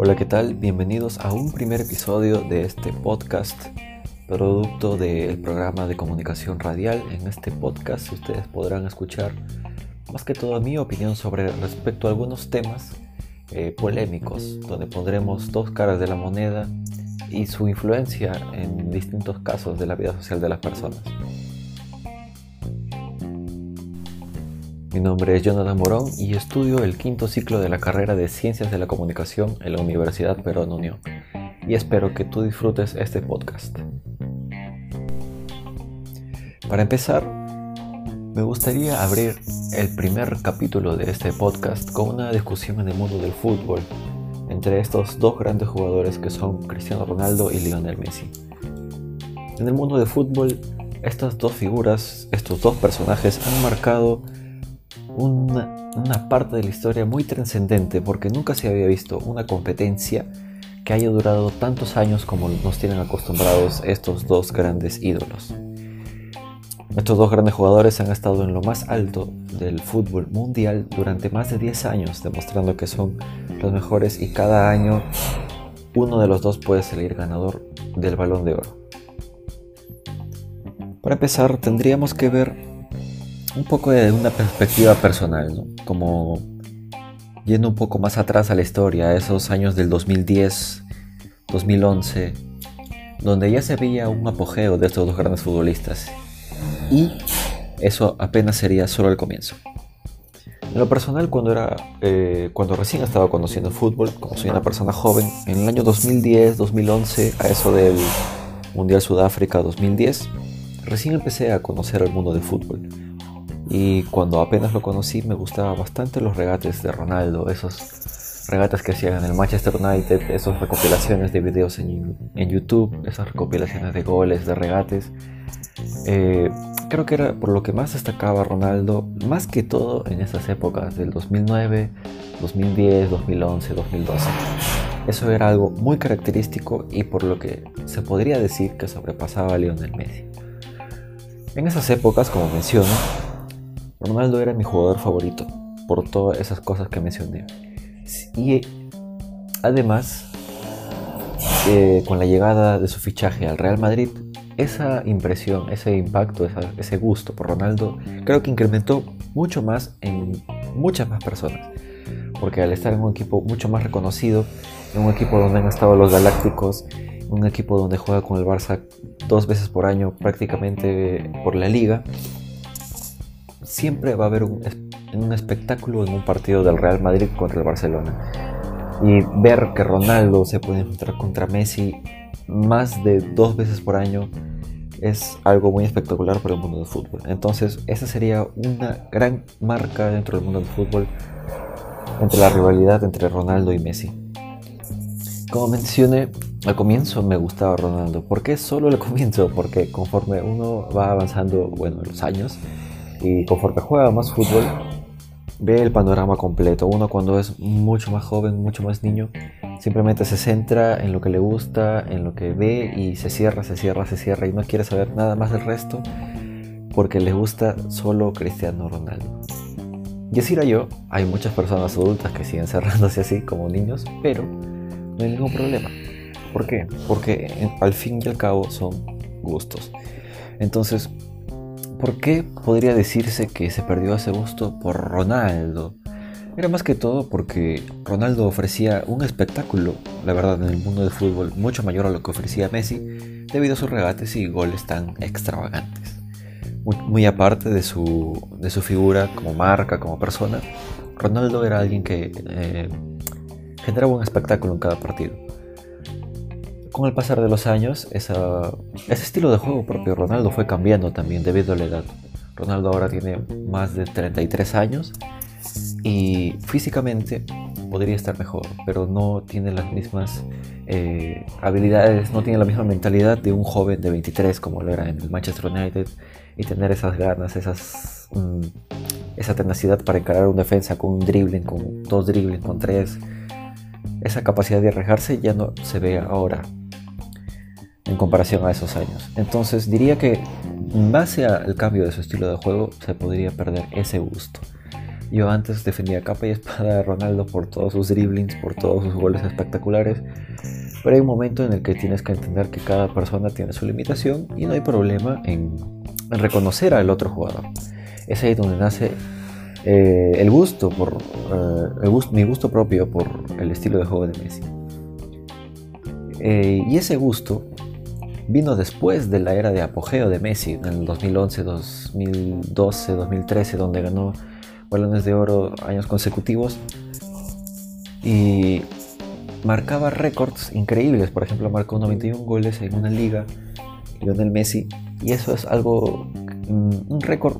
Hola, ¿qué tal? Bienvenidos a un primer episodio de este podcast, producto del programa de comunicación radial. En este podcast ustedes podrán escuchar más que todo mi opinión sobre respecto a algunos temas eh, polémicos, donde pondremos dos caras de la moneda y su influencia en distintos casos de la vida social de las personas. Mi nombre es Jonathan Morón y estudio el quinto ciclo de la carrera de Ciencias de la Comunicación en la Universidad Perón Unión y espero que tú disfrutes este podcast. Para empezar, me gustaría abrir el primer capítulo de este podcast con una discusión en el mundo del fútbol entre estos dos grandes jugadores que son Cristiano Ronaldo y Lionel Messi. En el mundo del fútbol, estas dos figuras, estos dos personajes han marcado una, parte de la historia muy trascendente porque nunca se había visto una competencia que haya durado tantos años como nos tienen acostumbrados estos dos grandes ídolos. Estos dos grandes jugadores han estado en lo más alto del fútbol mundial durante más de 10 años, demostrando que son los mejores y cada año uno de los dos puede salir ganador del balón de oro. Para empezar, tendríamos que ver un poco de una perspectiva personal, como yendo un poco más atrás a la historia, a esos años del 2010, 2011, donde ya se veía un apogeo de estos dos grandes futbolistas. Y eso apenas sería solo el comienzo. En lo personal, cuando, era, eh, cuando recién estaba conociendo fútbol, como soy una persona joven, en el año 2010, 2011, a eso del Mundial Sudáfrica 2010, recién empecé a conocer el mundo del fútbol. Y cuando apenas lo conocí me gustaban bastante los regates de Ronaldo, esos regates que hacían en el Manchester United, esas recopilaciones de videos en, YouTube, esas recopilaciones de goles, de regates. Eh, creo que era por lo que más destacaba Ronaldo, más que todo en esas épocas del 2009, 2010, 2011, 2012. Eso era algo muy característico y por lo que se podría decir que sobrepasaba a Lionel Messi. En esas épocas, como menciono, Ronaldo era mi jugador favorito por todas esas cosas que mencioné. Y además, eh, con la llegada de su fichaje al Real Madrid, esa impresión, ese impacto, ese gusto por Ronaldo, creo que incrementó mucho más en muchas más personas. Porque al estar en un equipo mucho más reconocido, en un equipo donde han estado los Galácticos, un equipo donde juega con el Barça dos veces por año prácticamente por la liga, siempre va a haber un, espectáculo en un partido del Real Madrid contra el Barcelona. Y ver que Ronaldo se puede enfrentar contra Messi más de dos veces por año es algo muy espectacular para el mundo del fútbol. Entonces, esa sería una gran marca dentro del mundo del fútbol entre la rivalidad entre Ronaldo y Messi. Como mencioné al comienzo, me gustaba Ronaldo. ¿Por qué solo al comienzo? Porque conforme uno va avanzando, bueno, los años, y conforme juega más fútbol, ve el panorama completo. Uno cuando es mucho más joven, mucho más niño, simplemente se centra en lo que le gusta, en lo que ve y se cierra, se cierra, se cierra y no quiere saber nada más del resto porque le gusta solo Cristiano Ronaldo. Y así era yo, hay muchas personas adultas que siguen cerrándose así como niños, pero no hay ningún problema. ¿Por qué? Porque al fin y al cabo son gustos. Entonces, ¿Por qué podría decirse que se perdió ese gusto por Ronaldo? Era más que todo porque Ronaldo ofrecía un espectáculo, la verdad, en el mundo del fútbol mucho mayor a lo que ofrecía Messi, debido a sus regates y goles tan extravagantes. Muy, aparte de su, de su, figura como marca, como persona, Ronaldo era alguien que eh, generaba un espectáculo en cada partido con el pasar de los años, ese estilo de juego propio Ronaldo fue cambiando también debido a la edad. Ronaldo ahora tiene más de 33 años y físicamente podría estar mejor, pero no tiene las mismas eh, habilidades, no tiene la misma mentalidad de un joven de 23 como lo era en el Manchester United y tener esas ganas, mm, esa tenacidad para encarar un defensa con un dribbling, con dos dribbling, con tres. Esa capacidad de arriesgarse ya no se ve ahora en comparación a esos años. Entonces diría que en base al cambio de su estilo de juego se podría perder ese gusto. Yo antes defendía capa y espada a Ronaldo por todos sus dribblings, por todos sus goles espectaculares. Pero hay un momento en el que tienes que entender que cada persona tiene su limitación y no hay problema en, reconocer al otro jugador. Es ahí donde nace eh, el gusto por eh, mi gusto propio por el estilo de juego de Messi. Eh, y ese gusto vino después de la era de apogeo de Messi en el 2011, 2012, 2013, donde ganó balones de oro años consecutivos y marcaba récords increíbles. Por ejemplo, marcó 91 goles en una liga, Lionel Messi, y eso es algo, mm, un récord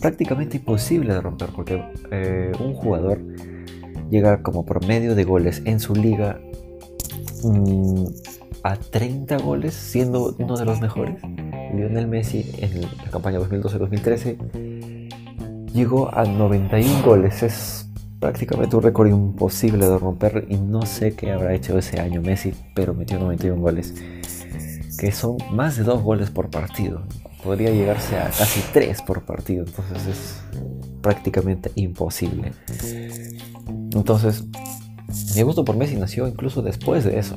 prácticamente imposible de romper, porque eh, un jugador llega como promedio de goles en su liga mm, a 30 goles, siendo uno de los mejores. Lionel Messi en la campaña 2012-2013 llegó a 91 goles. Es prácticamente un récord imposible de romper y no sé qué habrá hecho ese año Messi, pero metió 91 goles, que son más de 2 goles por partido. Podría llegarse a casi 3 por partido, entonces es prácticamente imposible. Entonces, mi gusto por Messi nació incluso después de eso.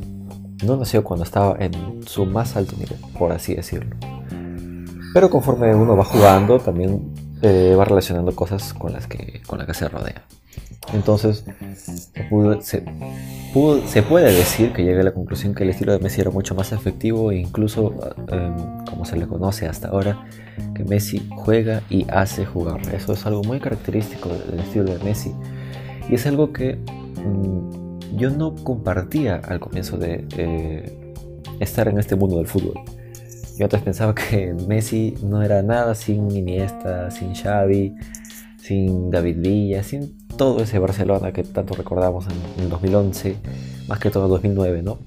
No nació cuando estaba en su más alto nivel, por así decirlo. Pero conforme uno va jugando, también eh, va relacionando cosas con las que, con las que se rodea. Entonces, se, puede decir que llegue a la conclusión que el estilo de Messi era mucho más efectivo e incluso, em, como se le conoce hasta ahora, que Messi juega y hace jugar. Eso es algo muy característico del estilo de Messi y es algo que mm, yo no compartía al comienzo de eh, estar en este mundo del fútbol. Yo antes pensaba que Messi no era nada sin Iniesta, sin Xavi, sin David Villa, sin todo ese Barcelona que tanto recordamos en, el 2011, más que todo en 2009, ¿no?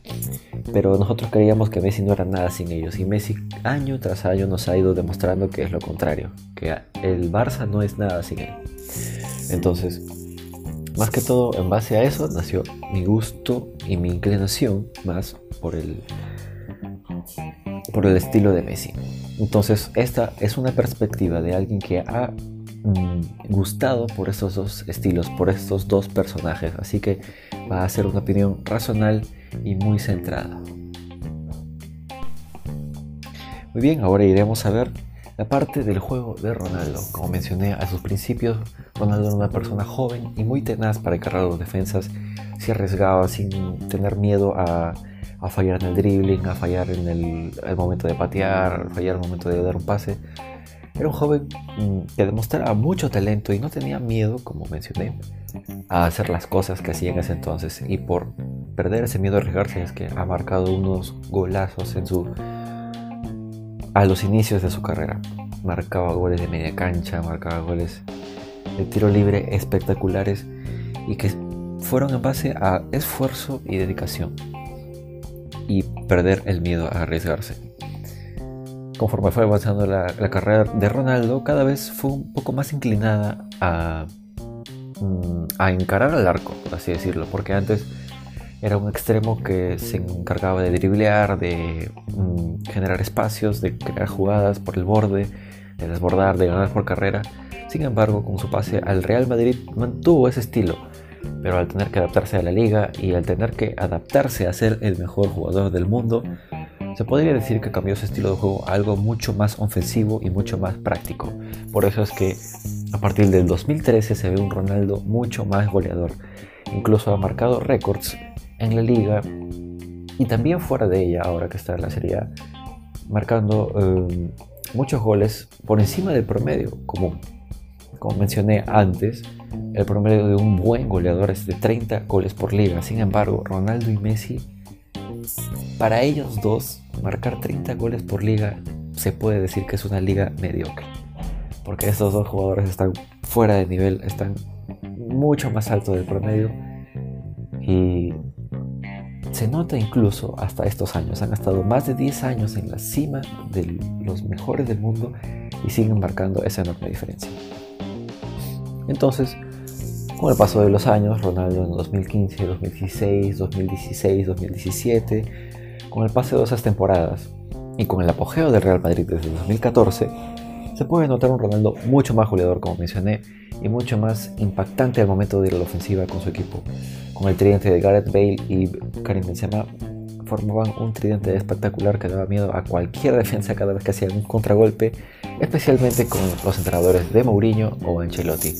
Pero nosotros creíamos que Messi no era nada sin ellos y Messi año tras año nos ha ido demostrando que es lo contrario, que el Barça no es nada sin él. Entonces, más que todo en base a eso nació mi gusto y mi inclinación más por el por el estilo de Messi. Entonces, esta es una perspectiva de alguien que ha mm, gustado por estos dos estilos, por estos dos personajes. Así que va a ser una opinión racional y muy centrada. Muy bien, ahora iremos a ver la parte del juego de Ronaldo. Como mencioné a sus principios, Ronaldo era una persona joven y muy tenaz para encargar los defensas. Se arriesgaba sin tener miedo a a fallar en el dribbling, a fallar en el, momento de patear, a fallar en el momento de dar un pase. Era un joven mm, que demostraba mucho talento y no tenía miedo, como mencioné, a hacer las cosas que hacía en ese entonces. Y por perder ese miedo a arriesgarse es que ha marcado unos golazos en su a los inicios de su carrera. Marcaba goles de media cancha, marcaba goles de tiro libre espectaculares y que fueron en base a esfuerzo y dedicación y perder el miedo a arriesgarse. Conforme fue avanzando la, carrera de Ronaldo, cada vez fue un poco más inclinada a, mm, a encarar al arco, por así decirlo, porque antes era un extremo que se encargaba de driblear, de mm, generar espacios, de crear jugadas por el borde, de desbordar, de ganar por carrera. Sin embargo, con su pase al Real Madrid mantuvo ese estilo pero al tener que adaptarse a la liga y al tener que adaptarse a ser el mejor jugador del mundo, se podría decir que cambió su estilo de juego a algo mucho más ofensivo y mucho más práctico. Por eso es que a partir del 2013 se ve un Ronaldo mucho más goleador. Incluso ha marcado récords en la liga y también fuera de ella, ahora que está en la Serie A, marcando eh, muchos goles por encima del promedio, como, como mencioné antes el promedio de un buen goleador es de 30 goles por liga. Sin embargo, Ronaldo y Messi, para ellos dos, marcar 30 goles por liga se puede decir que es una liga mediocre. Porque estos dos jugadores están fuera de nivel, están mucho más alto del promedio. Y se nota incluso hasta estos años. Han estado más de 10 años en la cima de los mejores del mundo y siguen marcando esa enorme diferencia. Entonces, con el paso de los años, Ronaldo en 2015, 2016, 2016, 2017, con el paso de esas temporadas y con el apogeo del Real Madrid desde 2014, se puede notar un Ronaldo mucho más goleador, como mencioné, y mucho más impactante al momento de ir a la ofensiva con su equipo. Con el tridente de Gareth Bale y Karim Benzema formaban un tridente espectacular que daba miedo a cualquier defensa cada vez que hacían un contragolpe, especialmente con los entrenadores de Mourinho o Ancelotti,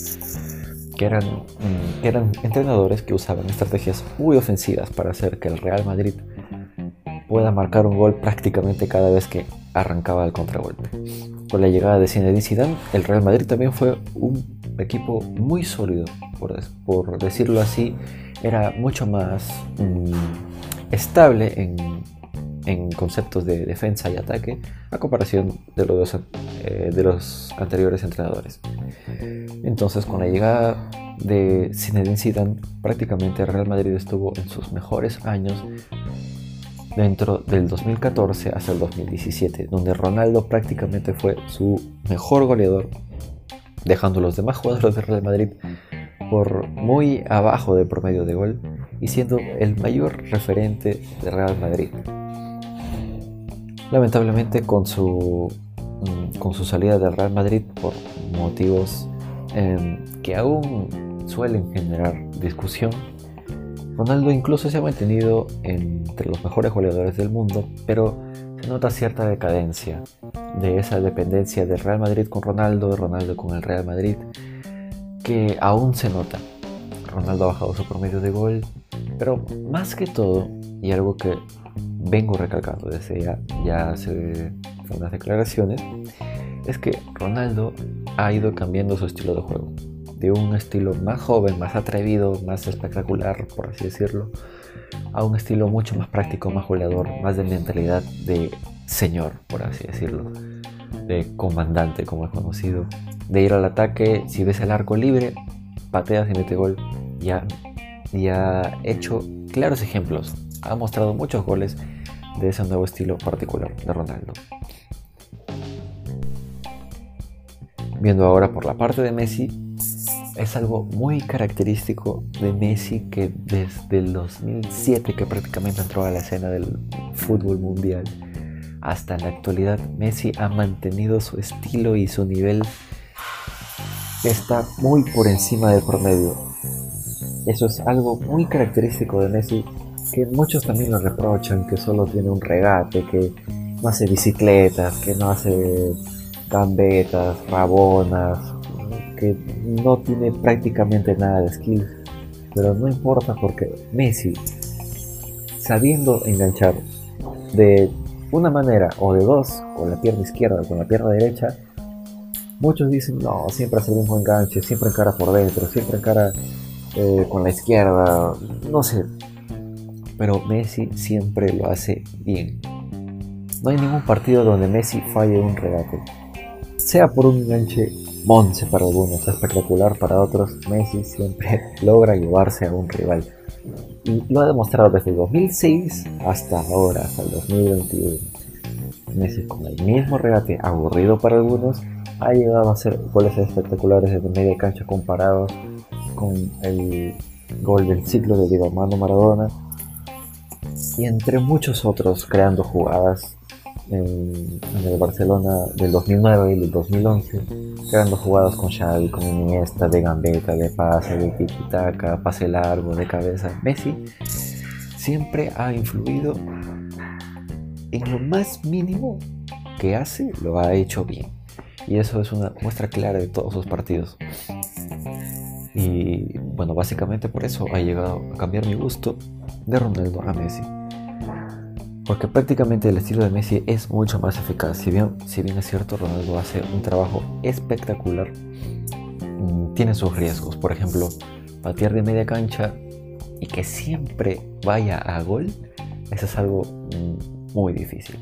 que eran, mm, eran entrenadores que usaban estrategias muy ofensivas para hacer que el Real Madrid pueda marcar un gol prácticamente cada vez que arrancaba el contragolpe. Con la llegada de Zinedine Zidane, el Real Madrid también fue un equipo muy sólido, por, decirlo así, era mucho más mm, estable en, en, conceptos de defensa y ataque a comparación de los, eh, de los anteriores entrenadores. Entonces, con la llegada de Zinedine Zidane, prácticamente el Real Madrid estuvo en sus mejores años dentro del 2014 hasta el 2017, donde Ronaldo prácticamente fue su mejor goleador, dejando a los demás jugadores del Real Madrid por muy abajo del promedio de gol y siendo el mayor referente del Real Madrid. Lamentablemente con su, mm, con su salida del Real Madrid por motivos em, que aún suelen generar discusión, Ronaldo incluso se ha mantenido entre los mejores goleadores del mundo, pero se nota cierta decadencia de esa dependencia del Real Madrid con Ronaldo, de Ronaldo con el Real Madrid, que aún se nota. Ronaldo ha bajado su promedio de gol, pero más que todo, y algo que vengo recalcando desde ya, ya hace unas declaraciones, es que Ronaldo ha ido cambiando su estilo de juego de un estilo más joven, más atrevido, más espectacular, por así decirlo, a un estilo mucho más práctico, más goleador, más de mentalidad de señor, por así decirlo, de comandante, como es conocido, de ir al ataque, si ves el arco libre, pateas y mete gol, ya, ya hecho claros ejemplos, ha mostrado muchos goles de ese nuevo estilo particular de Ronaldo. Viendo ahora por la parte de Messi, es algo muy característico de Messi que desde el 2007 que prácticamente entró a la escena del fútbol mundial hasta la actualidad Messi ha mantenido su estilo y su nivel está muy por encima del promedio. Eso es algo muy característico de Messi que muchos también lo reprochan, que solo tiene un regate, que no hace bicicletas, que no hace gambetas, rabonas, que no tiene prácticamente nada de skill, pero no importa porque Messi, sabiendo enganchar de una manera o de dos, con la pierna izquierda o con la pierna derecha, muchos dicen, no, siempre hace el mismo enganche, siempre encara por dentro, siempre encara eh, con la izquierda, no sé. Pero Messi siempre lo hace bien. No hay ningún partido donde Messi falle un regate. Sea por un enganche Monse para algunos, espectacular para otros, Messi siempre logra llevarse a un rival. Y lo ha demostrado desde el 2006 hasta ahora, hasta el 2021. Messi con el mismo regate aburrido para algunos, ha llegado a hacer goles espectaculares desde media cancha comparados con el gol del ciclo de Diego Armando Maradona y entre muchos otros creando jugadas en, el Barcelona del 2009 y del 2011, creando jugadas con Xavi, con Iniesta, de gambeta, de pase, de tiki-taka, pase largo, de cabeza. Messi siempre ha influido en lo más mínimo que hace, lo ha hecho bien. Y eso es una muestra clara de todos sus partidos. Y bueno, básicamente por eso ha llegado a cambiar mi gusto de Ronaldo a Messi porque prácticamente el estilo de Messi es mucho más eficaz. Si bien, si bien es cierto, Ronaldo hace un trabajo espectacular, mm, tiene sus riesgos. Por ejemplo, patear de media cancha y que siempre vaya a gol, eso es algo mm, muy difícil.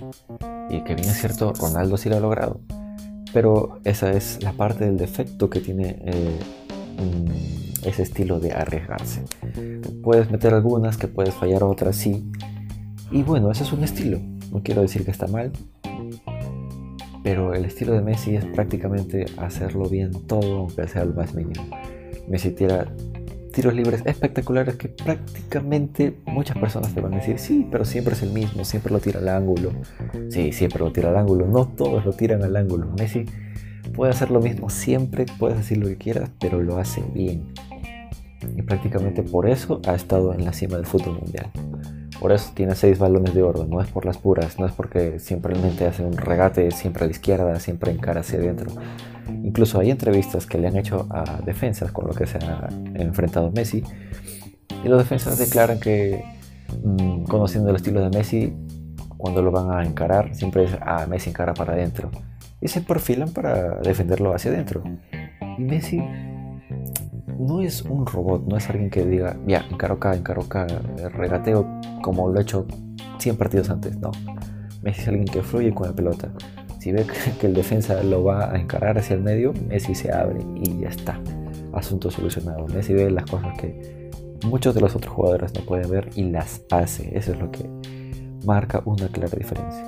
Y que bien es cierto, Ronaldo sí lo ha logrado. Pero esa es la parte del defecto que tiene eh, mm, ese estilo de arriesgarse. Puedes meter algunas, que puedes fallar otras, sí y bueno, ese es un estilo. No quiero decir que está mal. Pero el estilo de Messi es prácticamente hacerlo bien todo, aunque sea el más mínimo. Messi tira tiros libres espectaculares que prácticamente muchas personas te van a decir, sí, pero siempre es el mismo, siempre lo tira al ángulo. Sí, siempre lo tira al ángulo. No todos lo tiran al ángulo. Messi puede hacer lo mismo siempre, puedes decir lo que quieras, pero lo hace bien. Y prácticamente por eso ha estado en la cima del fútbol mundial. Por eso tiene seis balones de oro, no es por las puras, no es porque simplemente hace un regate siempre a la izquierda, siempre encara hacia adentro. Incluso hay entrevistas que le han hecho a defensas con lo que se ha enfrentado Messi. Y los defensas declaran que, mm, conociendo el estilo de Messi, cuando lo van a encarar, siempre es, ah, Messi encara para adentro. Y se perfilan para defenderlo hacia adentro. Y Messi no es un robot, no es alguien que diga, ya, encaro acá, encaro acá, regateo como lo he hecho 100 partidos antes. No. Messi es alguien que fluye con la pelota. Si ve que el defensa lo va a encarar hacia el medio, Messi se abre y ya está. Asunto solucionado. Messi ve las cosas que muchos de los otros jugadores no pueden ver y las hace. Eso es lo que marca una clara diferencia.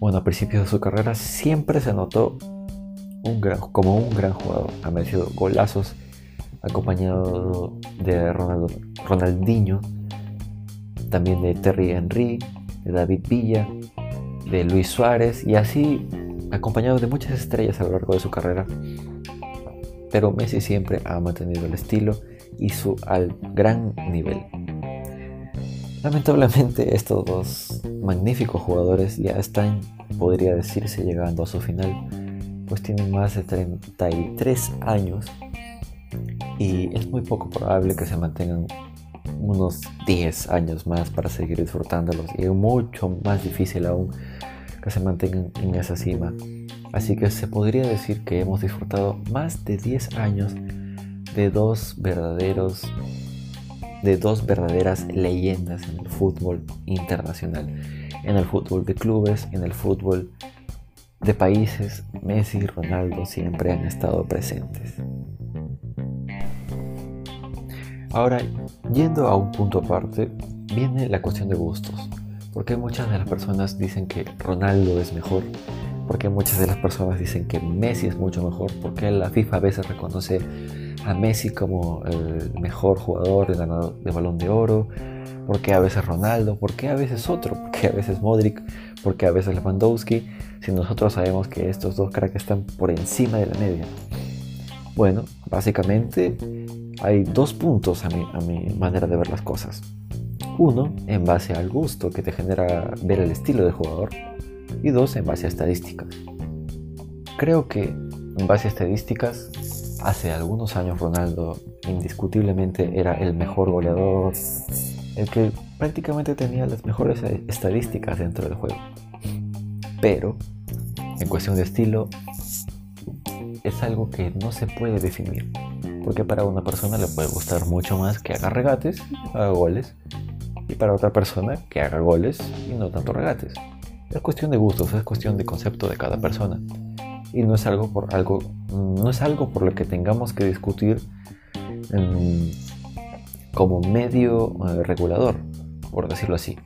Bueno, a principios de su carrera siempre se notó como un gran jugador. Ha metido golazos acompañado de Ronaldinho, también de Terry Henry, de David Villa, de Luis Suárez y así acompañado de muchas estrellas a lo largo de su carrera. Pero Messi siempre ha mantenido el estilo y su al gran nivel. Lamentablemente estos dos magníficos jugadores ya están, podría decirse, llegando a su final pues tienen más de 33 años y es muy poco probable que se mantengan unos 10 años más para seguir disfrutándolos y es mucho más difícil aún que se mantengan en esa cima. Así que se podría decir que hemos disfrutado más de 10 años de dos verdaderos de dos verdaderas leyendas en el fútbol internacional, en el fútbol de clubes, en el fútbol de países, Messi y Ronaldo siempre han estado presentes. Ahora, yendo a un punto aparte, viene la cuestión de gustos. Porque muchas de las personas dicen que Ronaldo es mejor? Porque muchas de las personas dicen que Messi es mucho mejor? Porque la FIFA a veces reconoce a Messi como el mejor jugador, el ganador de balón de oro? ¿Por qué a veces Ronaldo? ¿Por qué a veces otro? ¿Por qué a veces Modric? ¿Por qué a veces Lewandowski? Si nosotros sabemos que estos dos cracks están por encima de la media. Bueno, básicamente hay dos puntos a mi, a mi manera de ver las cosas. Uno, en base al gusto que te genera ver el estilo del jugador. Y dos, en base a estadísticas. Creo que en base a estadísticas, hace algunos años Ronaldo indiscutiblemente era el mejor goleador, el que prácticamente tenía las mejores estadísticas dentro del juego. Pero, en cuestión de estilo, es algo que no se puede definir. Porque para una persona le puede gustar mucho más que haga regates haga goles. Y para otra persona que haga goles y no tanto regates. Es cuestión de gustos, es cuestión de concepto de cada persona. Y no es algo por algo, no es algo por lo que tengamos que discutir como medio eh, regulador, por decirlo así.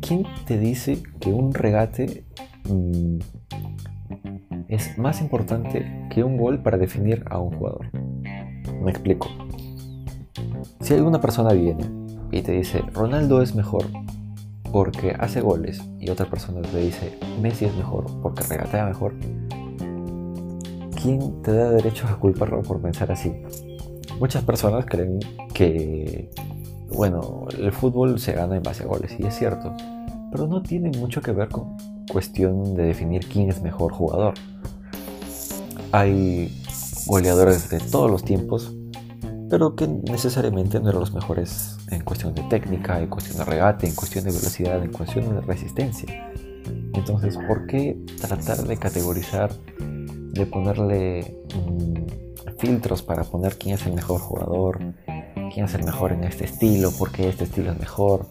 ¿Quién te dice que un regate mm, es más importante que un gol para definir a un jugador? Me explico. Si alguna persona viene y te dice Ronaldo es mejor porque hace goles y otra persona te dice Messi es mejor porque regatea mejor, ¿quién te da derecho a culparlo por pensar así? Muchas personas creen que, bueno, el fútbol se gana en base a goles, y es cierto, pero no tiene mucho que ver con cuestión de definir quién es mejor jugador. Hay goleadores de todos los tiempos, pero que necesariamente no eran los mejores en cuestión de técnica, en cuestión de regate, en cuestión de velocidad, en cuestión de resistencia. Entonces, ¿por qué tratar de categorizar, de ponerle filtros para poner quién es el mejor jugador, quién es el mejor en este estilo, por qué este estilo es mejor,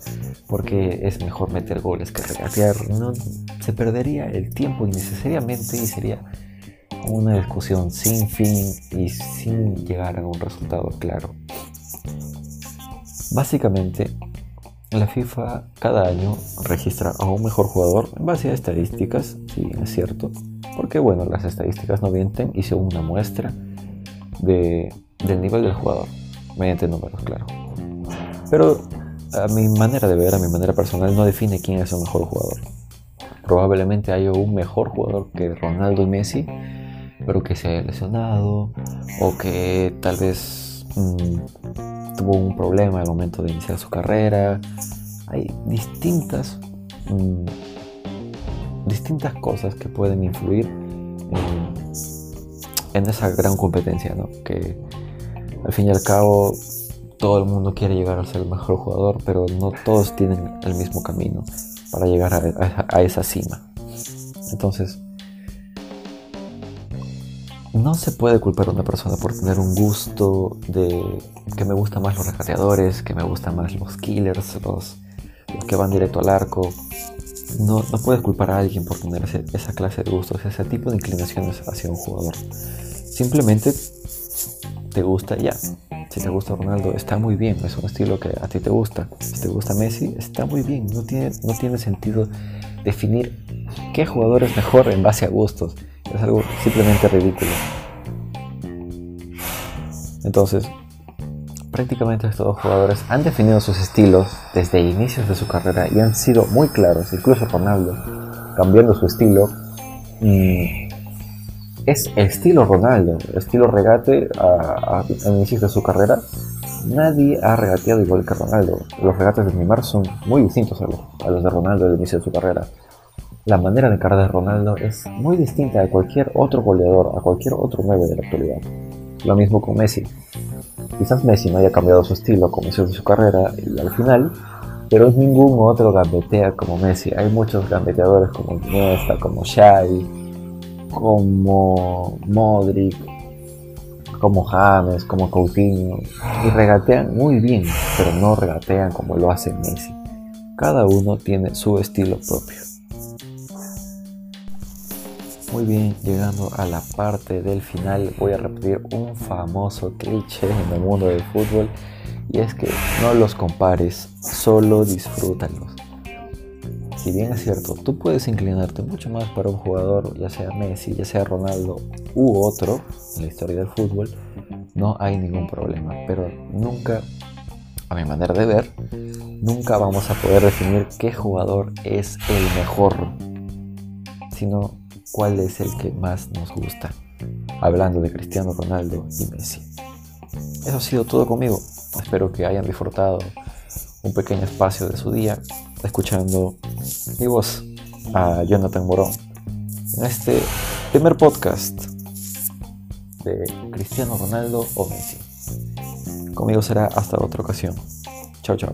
por qué es mejor meter goles que regatear. No, se perdería el tiempo innecesariamente y sería una discusión sin fin y sin llegar a un resultado claro. Básicamente, la FIFA cada año registra a un mejor jugador en base a estadísticas, si es cierto, porque bueno, las estadísticas no mienten y son una muestra del nivel del jugador, mediante números, claro. Pero a mi manera de ver, a mi manera personal, no define quién es el mejor jugador. Probablemente haya un mejor jugador que Ronaldo y Messi, pero que se haya lesionado o que tal vez mm, tuvo un problema al momento de iniciar su carrera. Hay distintas, mm, distintas cosas que pueden influir en, en esa gran competencia, ¿no? Que al fin y al cabo todo el mundo quiere llegar a ser el mejor jugador, pero no todos tienen el mismo camino para llegar a, esa cima. Entonces, no se puede culpar a una persona por tener un gusto de que me gustan más los regateadores, que me gustan más los killers, los, que van directo al arco. No, no puedes culpar a alguien por tener esa clase de gustos, ese tipo de inclinaciones hacia un jugador. Simplemente te gusta ya. Si te gusta Ronaldo, está muy bien, es un estilo que a ti te gusta. Si te gusta Messi, está muy bien. No tiene, no tiene sentido definir qué jugador es mejor en base a gustos. Es algo simplemente ridículo. Entonces, prácticamente estos dos jugadores han definido sus estilos desde inicios de su carrera y han sido muy claros, incluso Ronaldo, cambiando su estilo. Mm, es estilo Ronaldo, estilo regate a, a, de su carrera. Nadie ha regateado igual que Ronaldo. Los regates de Neymar son muy distintos a los, de Ronaldo al inicio de su carrera. La manera de cargar de Ronaldo es muy distinta a cualquier otro goleador, a cualquier otro 9 de la actualidad. Lo mismo con Messi. Quizás Messi no haya cambiado su estilo como inicio de su carrera y al final, pero ningún otro gambetea como Messi. Hay muchos gambeteadores como Iniesta, como Xavi, como Modric, como James, como Coutinho, y regatean muy bien, pero no regatean como lo hace Messi. Cada uno tiene su estilo propio. Muy bien, llegando a la parte del final, voy a repetir un famoso cliché en el mundo del fútbol y es que no los compares, solo disfrútalos si bien es cierto, tú puedes inclinarte mucho más para un jugador, ya sea Messi, ya sea Ronaldo u otro en la historia del fútbol, no hay ningún problema. Pero nunca, a mi manera de ver, nunca vamos a poder definir qué jugador es el mejor, sino cuál es el que más nos gusta. Hablando de Cristiano Ronaldo y Messi. Eso ha sido todo conmigo. Espero que hayan disfrutado un pequeño espacio de su día escuchando mi voz a Jonathan Morón en este primer podcast de Cristiano Ronaldo o Messi. Conmigo será hasta otra ocasión. Chao, chao.